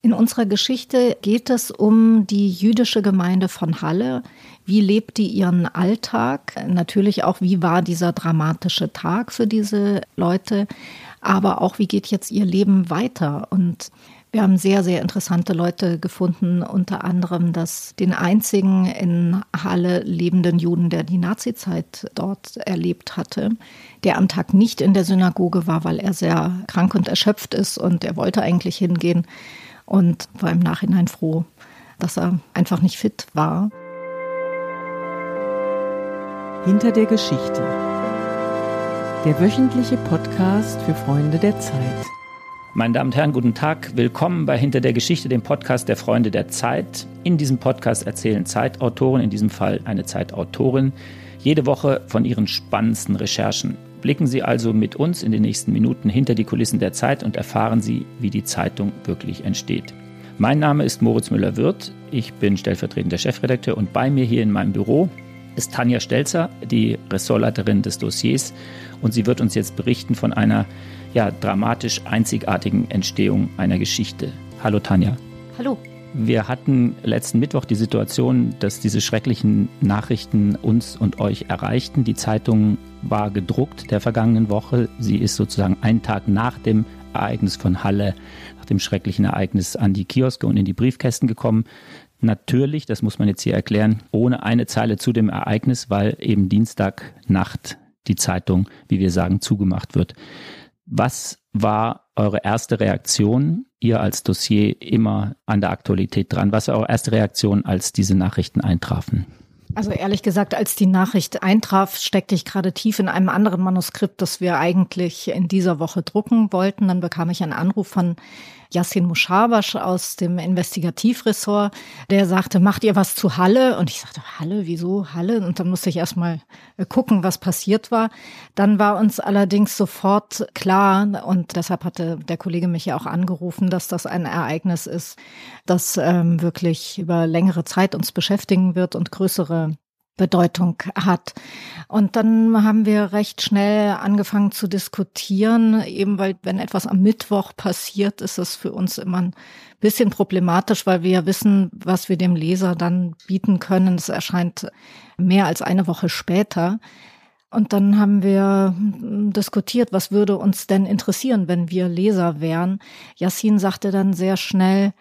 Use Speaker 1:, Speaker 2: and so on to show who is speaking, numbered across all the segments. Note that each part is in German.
Speaker 1: In unserer Geschichte geht es um die jüdische Gemeinde von Halle. Wie lebt die ihren Alltag? Natürlich auch, wie war dieser dramatische Tag für diese Leute? Aber auch, wie geht jetzt ihr Leben weiter? Und wir haben sehr, sehr interessante Leute gefunden, unter anderem das, den einzigen in Halle lebenden Juden, der die Nazizeit dort erlebt hatte, der am Tag nicht in der Synagoge war, weil er sehr krank und erschöpft ist und er wollte eigentlich hingehen und war im Nachhinein froh, dass er einfach nicht fit war.
Speaker 2: Hinter der Geschichte. Der wöchentliche Podcast für Freunde der Zeit.
Speaker 3: Meine Damen und Herren, guten Tag. Willkommen bei Hinter der Geschichte, dem Podcast der Freunde der Zeit. In diesem Podcast erzählen Zeitautoren, in diesem Fall eine Zeitautorin, jede Woche von ihren spannendsten Recherchen. Blicken Sie also mit uns in den nächsten Minuten hinter die Kulissen der Zeit und erfahren Sie, wie die Zeitung wirklich entsteht. Mein Name ist Moritz Müller-Wirth. Ich bin stellvertretender Chefredakteur und bei mir hier in meinem Büro ist Tanja Stelzer, die Ressortleiterin des Dossiers. Und sie wird uns jetzt berichten von einer ja, dramatisch einzigartigen Entstehung einer Geschichte. Hallo Tanja.
Speaker 1: Hallo.
Speaker 3: Wir hatten letzten Mittwoch die Situation, dass diese schrecklichen Nachrichten uns und euch erreichten. Die Zeitung war gedruckt der vergangenen Woche. Sie ist sozusagen einen Tag nach dem Ereignis von Halle, nach dem schrecklichen Ereignis an die Kioske und in die Briefkästen gekommen. Natürlich, das muss man jetzt hier erklären, ohne eine Zeile zu dem Ereignis, weil eben Dienstagnacht die Zeitung, wie wir sagen, zugemacht wird. Was war eure erste Reaktion, ihr als Dossier immer an der Aktualität dran? Was war eure erste Reaktion, als diese Nachrichten eintrafen?
Speaker 1: Also ehrlich gesagt, als die Nachricht eintraf, steckte ich gerade tief in einem anderen Manuskript, das wir eigentlich in dieser Woche drucken wollten. Dann bekam ich einen Anruf von Yassin Mushabash aus dem Investigativressort, der sagte, macht ihr was zu Halle? Und ich sagte, Halle, wieso Halle? Und dann musste ich erstmal äh, gucken, was passiert war. Dann war uns allerdings sofort klar, und deshalb hatte der Kollege mich ja auch angerufen, dass das ein Ereignis ist, das ähm, wirklich über längere Zeit uns beschäftigen wird und größere Bedeutung hat. Und dann haben wir recht schnell angefangen zu diskutieren, eben weil wenn etwas am Mittwoch passiert, ist es für uns immer ein bisschen problematisch, weil wir ja wissen, was wir dem Leser dann bieten können. Es erscheint mehr als eine Woche später. Und dann haben wir diskutiert, was würde uns denn interessieren, wenn wir Leser wären. Yassin sagte dann sehr schnell,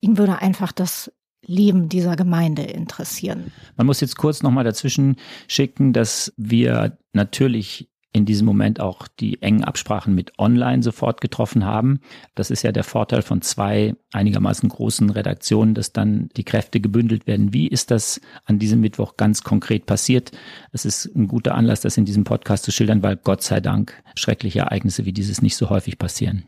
Speaker 1: ihn würde einfach das Leben dieser Gemeinde interessieren.
Speaker 3: Man muss jetzt kurz nochmal dazwischen schicken, dass wir natürlich in diesem Moment auch die engen Absprachen mit Online sofort getroffen haben. Das ist ja der Vorteil von zwei einigermaßen großen Redaktionen, dass dann die Kräfte gebündelt werden. Wie ist das an diesem Mittwoch ganz konkret passiert? Es ist ein guter Anlass, das in diesem Podcast zu schildern, weil Gott sei Dank schreckliche Ereignisse wie dieses nicht so häufig passieren.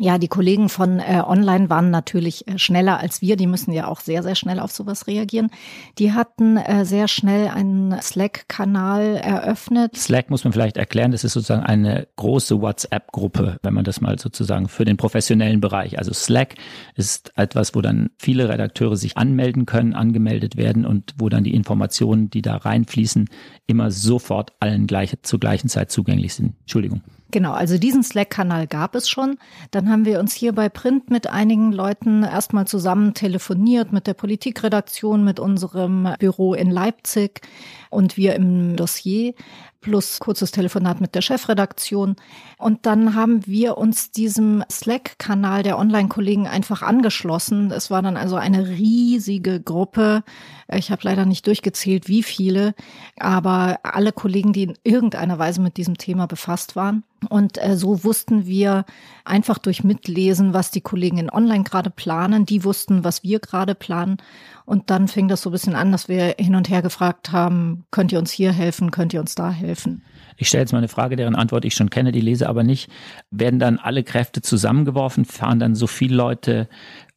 Speaker 1: Ja, die Kollegen von äh, Online waren natürlich äh, schneller als wir. Die müssen ja auch sehr, sehr schnell auf sowas reagieren. Die hatten äh, sehr schnell einen Slack-Kanal eröffnet.
Speaker 3: Slack muss man vielleicht erklären, das ist sozusagen eine große WhatsApp-Gruppe, wenn man das mal sozusagen für den professionellen Bereich. Also Slack ist etwas, wo dann viele Redakteure sich anmelden können, angemeldet werden und wo dann die Informationen, die da reinfließen, immer sofort allen gleich, zur gleichen Zeit zugänglich sind. Entschuldigung.
Speaker 1: Genau, also diesen Slack-Kanal gab es schon. Dann haben wir uns hier bei Print mit einigen Leuten erstmal zusammen telefoniert, mit der Politikredaktion, mit unserem Büro in Leipzig und wir im Dossier plus kurzes Telefonat mit der Chefredaktion. Und dann haben wir uns diesem Slack-Kanal der Online-Kollegen einfach angeschlossen. Es war dann also eine riesige Gruppe. Ich habe leider nicht durchgezählt, wie viele, aber alle Kollegen, die in irgendeiner Weise mit diesem Thema befasst waren. Und äh, so wussten wir einfach durch Mitlesen, was die Kollegen in Online gerade planen. Die wussten, was wir gerade planen. Und dann fing das so ein bisschen an, dass wir hin und her gefragt haben, könnt ihr uns hier helfen, könnt ihr uns da helfen?
Speaker 3: Ich stelle jetzt mal eine Frage, deren Antwort ich schon kenne, die lese aber nicht. Werden dann alle Kräfte zusammengeworfen? Fahren dann so viele Leute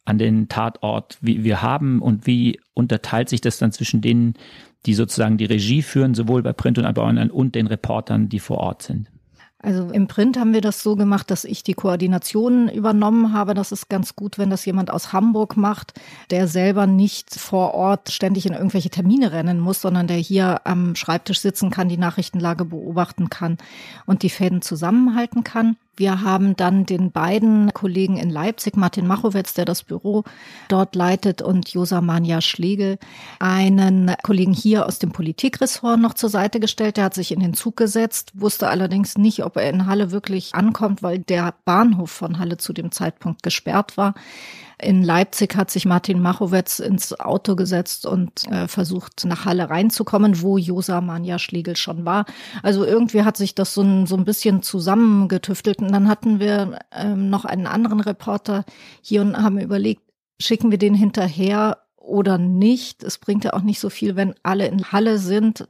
Speaker 3: an den Tatort, wie wir haben? Und wie unterteilt sich das dann zwischen denen, die sozusagen die Regie führen, sowohl bei Print und bei Online und den Reportern, die vor Ort sind?
Speaker 1: Also im Print haben wir das so gemacht, dass ich die Koordination übernommen habe. Das ist ganz gut, wenn das jemand aus Hamburg macht, der selber nicht vor Ort ständig in irgendwelche Termine rennen muss, sondern der hier am Schreibtisch sitzen kann, die Nachrichtenlage beobachten kann und die Fäden zusammenhalten kann. Wir haben dann den beiden Kollegen in Leipzig, Martin Machowetz, der das Büro dort leitet, und Josa Manja Schlegel, einen Kollegen hier aus dem Politikressort noch zur Seite gestellt. Der hat sich in den Zug gesetzt, wusste allerdings nicht, ob er in Halle wirklich ankommt, weil der Bahnhof von Halle zu dem Zeitpunkt gesperrt war. In Leipzig hat sich Martin Machowetz ins Auto gesetzt und äh, versucht, nach Halle reinzukommen, wo Josa Manja Schlegel schon war. Also irgendwie hat sich das so ein, so ein bisschen zusammengetüftelt. Und dann hatten wir ähm, noch einen anderen Reporter hier und haben überlegt, schicken wir den hinterher oder nicht. Es bringt ja auch nicht so viel, wenn alle in Halle sind,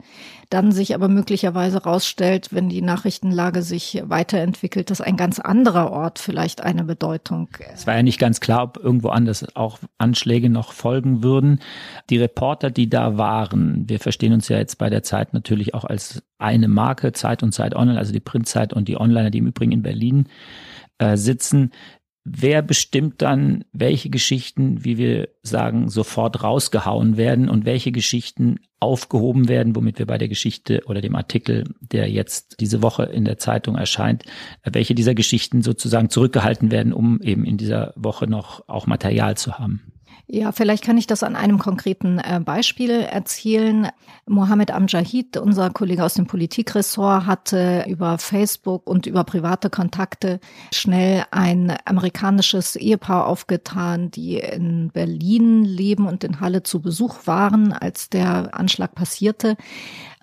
Speaker 1: dann sich aber möglicherweise rausstellt, wenn die Nachrichtenlage sich weiterentwickelt, dass ein ganz anderer Ort vielleicht eine Bedeutung.
Speaker 3: Es war ja nicht ganz klar, ob irgendwo anders auch Anschläge noch folgen würden. Die Reporter, die da waren, wir verstehen uns ja jetzt bei der Zeit natürlich auch als eine Marke, Zeit und Zeit Online, also die Printzeit und die Onliner, die im Übrigen in Berlin äh, sitzen. Wer bestimmt dann, welche Geschichten, wie wir sagen, sofort rausgehauen werden und welche Geschichten aufgehoben werden, womit wir bei der Geschichte oder dem Artikel, der jetzt diese Woche in der Zeitung erscheint, welche dieser Geschichten sozusagen zurückgehalten werden, um eben in dieser Woche noch auch Material zu haben?
Speaker 1: Ja, vielleicht kann ich das an einem konkreten äh, Beispiel erzählen. Mohammed Amjahid, unser Kollege aus dem Politikressort, hatte über Facebook und über private Kontakte schnell ein amerikanisches Ehepaar aufgetan, die in Berlin leben und in Halle zu Besuch waren, als der Anschlag passierte.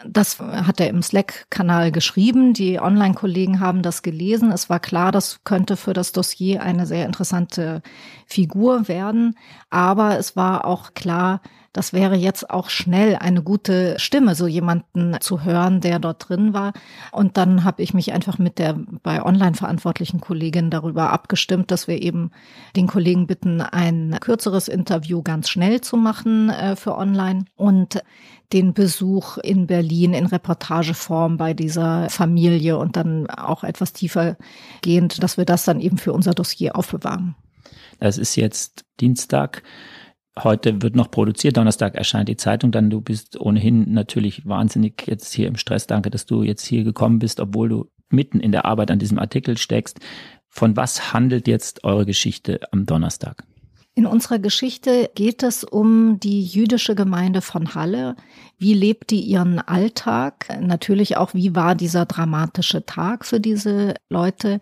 Speaker 1: Das hat er im Slack-Kanal geschrieben. Die Online-Kollegen haben das gelesen. Es war klar, das könnte für das Dossier eine sehr interessante Figur werden. Aber es war auch klar, das wäre jetzt auch schnell eine gute Stimme, so jemanden zu hören, der dort drin war. Und dann habe ich mich einfach mit der bei online verantwortlichen Kollegin darüber abgestimmt, dass wir eben den Kollegen bitten, ein kürzeres Interview ganz schnell zu machen äh, für online und den Besuch in Berlin in Reportageform bei dieser Familie und dann auch etwas tiefer gehend, dass wir das dann eben für unser Dossier aufbewahren.
Speaker 3: Es ist jetzt Dienstag. Heute wird noch produziert, Donnerstag erscheint die Zeitung, dann du bist ohnehin natürlich wahnsinnig jetzt hier im Stress. Danke, dass du jetzt hier gekommen bist, obwohl du mitten in der Arbeit an diesem Artikel steckst. Von was handelt jetzt eure Geschichte am Donnerstag?
Speaker 1: In unserer Geschichte geht es um die jüdische Gemeinde von Halle. Wie lebt die ihren Alltag? Natürlich auch, wie war dieser dramatische Tag für diese Leute?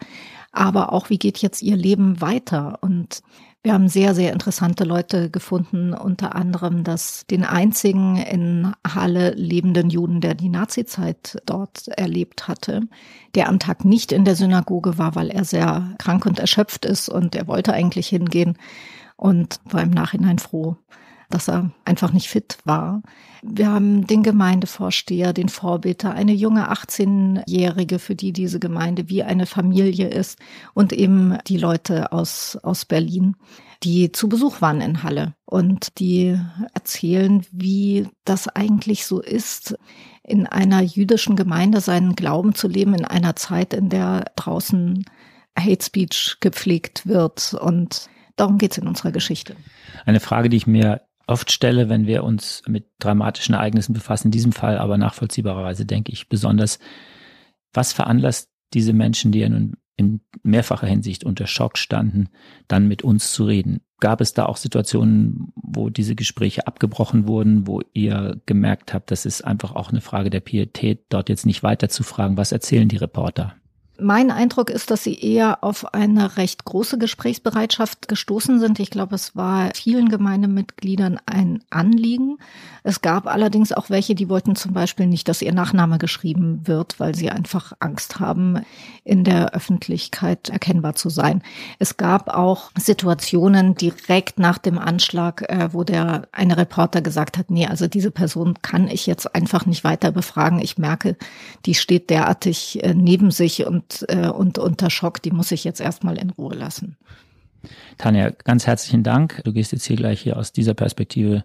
Speaker 1: Aber auch, wie geht jetzt ihr Leben weiter? Und wir haben sehr, sehr interessante Leute gefunden, unter anderem das, den einzigen in Halle lebenden Juden, der die Nazizeit dort erlebt hatte, der am Tag nicht in der Synagoge war, weil er sehr krank und erschöpft ist und er wollte eigentlich hingehen und war im Nachhinein froh, dass er einfach nicht fit war. Wir haben den Gemeindevorsteher, den Vorbeter, eine junge 18-Jährige, für die diese Gemeinde wie eine Familie ist und eben die Leute aus, aus Berlin, die zu Besuch waren in Halle und die erzählen, wie das eigentlich so ist, in einer jüdischen Gemeinde seinen Glauben zu leben in einer Zeit, in der draußen Hate Speech gepflegt wird und Darum geht es in unserer Geschichte.
Speaker 3: Eine Frage, die ich mir oft stelle, wenn wir uns mit dramatischen Ereignissen befassen, in diesem Fall aber nachvollziehbarerweise denke ich besonders, was veranlasst diese Menschen, die ja nun in mehrfacher Hinsicht unter Schock standen, dann mit uns zu reden? Gab es da auch Situationen, wo diese Gespräche abgebrochen wurden, wo ihr gemerkt habt, das ist einfach auch eine Frage der Pietät, dort jetzt nicht weiter zu fragen, was erzählen die Reporter?
Speaker 1: Mein Eindruck ist, dass sie eher auf eine recht große Gesprächsbereitschaft gestoßen sind. Ich glaube, es war vielen Gemeindemitgliedern ein Anliegen. Es gab allerdings auch welche, die wollten zum Beispiel nicht, dass ihr Nachname geschrieben wird, weil sie einfach Angst haben, in der Öffentlichkeit erkennbar zu sein. Es gab auch Situationen direkt nach dem Anschlag, äh, wo der eine Reporter gesagt hat, nee, also diese Person kann ich jetzt einfach nicht weiter befragen. Ich merke, die steht derartig äh, neben sich und und, äh, und unter Schock, die muss ich jetzt erstmal in Ruhe lassen.
Speaker 3: Tanja, ganz herzlichen Dank. Du gehst jetzt hier gleich hier aus dieser Perspektive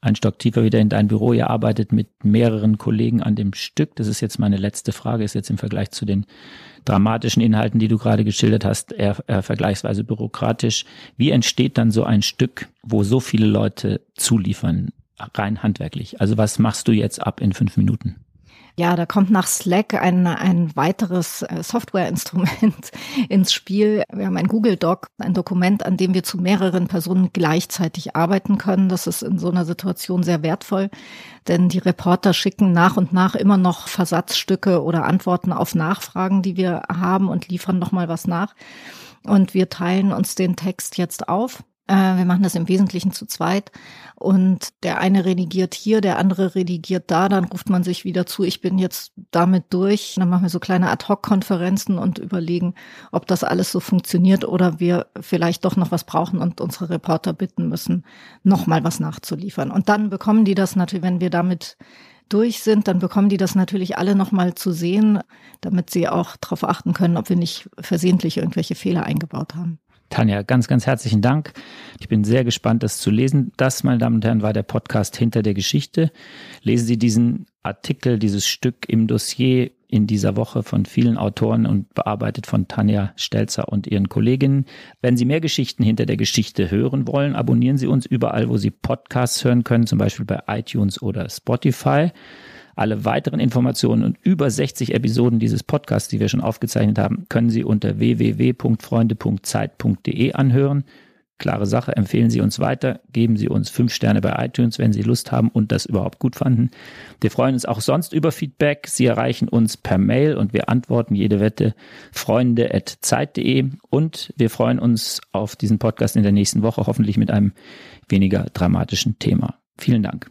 Speaker 3: ein Stock tiefer wieder in dein Büro. Ihr arbeitet mit mehreren Kollegen an dem Stück. Das ist jetzt meine letzte Frage, ist jetzt im Vergleich zu den dramatischen Inhalten, die du gerade geschildert hast, eher, eher vergleichsweise bürokratisch. Wie entsteht dann so ein Stück, wo so viele Leute zuliefern, rein handwerklich? Also was machst du jetzt ab in fünf Minuten?
Speaker 1: Ja, da kommt nach Slack ein, ein weiteres äh, Softwareinstrument ins Spiel. Wir haben ein Google Doc, ein Dokument, an dem wir zu mehreren Personen gleichzeitig arbeiten können. Das ist in so einer Situation sehr wertvoll, denn die Reporter schicken nach und nach immer noch Versatzstücke oder Antworten auf Nachfragen, die wir haben und liefern nochmal was nach. Und wir teilen uns den Text jetzt auf wir machen das im Wesentlichen zu zweit. Und der eine redigiert hier, der andere redigiert da. Dann ruft man sich wieder zu, ich bin jetzt damit durch. Dann machen wir so kleine Ad-Hoc-Konferenzen und überlegen, ob das alles so funktioniert oder wir vielleicht doch noch was brauchen und unsere Reporter bitten müssen, nochmal was nachzuliefern. Und dann bekommen die das natürlich, wenn wir damit durch sind, dann bekommen die das natürlich alle nochmal zu sehen, damit sie auch darauf achten können, ob wir nicht versehentlich irgendwelche Fehler eingebaut haben.
Speaker 3: Tanja, ganz, ganz herzlichen Dank. Ich bin sehr gespannt, das zu lesen. Das, meine Damen und Herren, war der Podcast Hinter der Geschichte. Lesen Sie diesen Artikel, dieses Stück im Dossier in dieser Woche von vielen Autoren und bearbeitet von Tanja Stelzer und ihren Kolleginnen. Wenn Sie mehr Geschichten hinter der Geschichte hören wollen, abonnieren Sie uns überall, wo Sie Podcasts hören können, zum Beispiel bei iTunes oder Spotify. Alle weiteren Informationen und über 60 Episoden dieses Podcasts, die wir schon aufgezeichnet haben, können Sie unter www.freunde.zeit.de anhören. Klare Sache, empfehlen Sie uns weiter, geben Sie uns fünf Sterne bei iTunes, wenn Sie Lust haben und das überhaupt gut fanden. Wir freuen uns auch sonst über Feedback. Sie erreichen uns per Mail und wir antworten jede Wette freunde.zeit.de und wir freuen uns auf diesen Podcast in der nächsten Woche, hoffentlich mit einem weniger dramatischen Thema. Vielen Dank.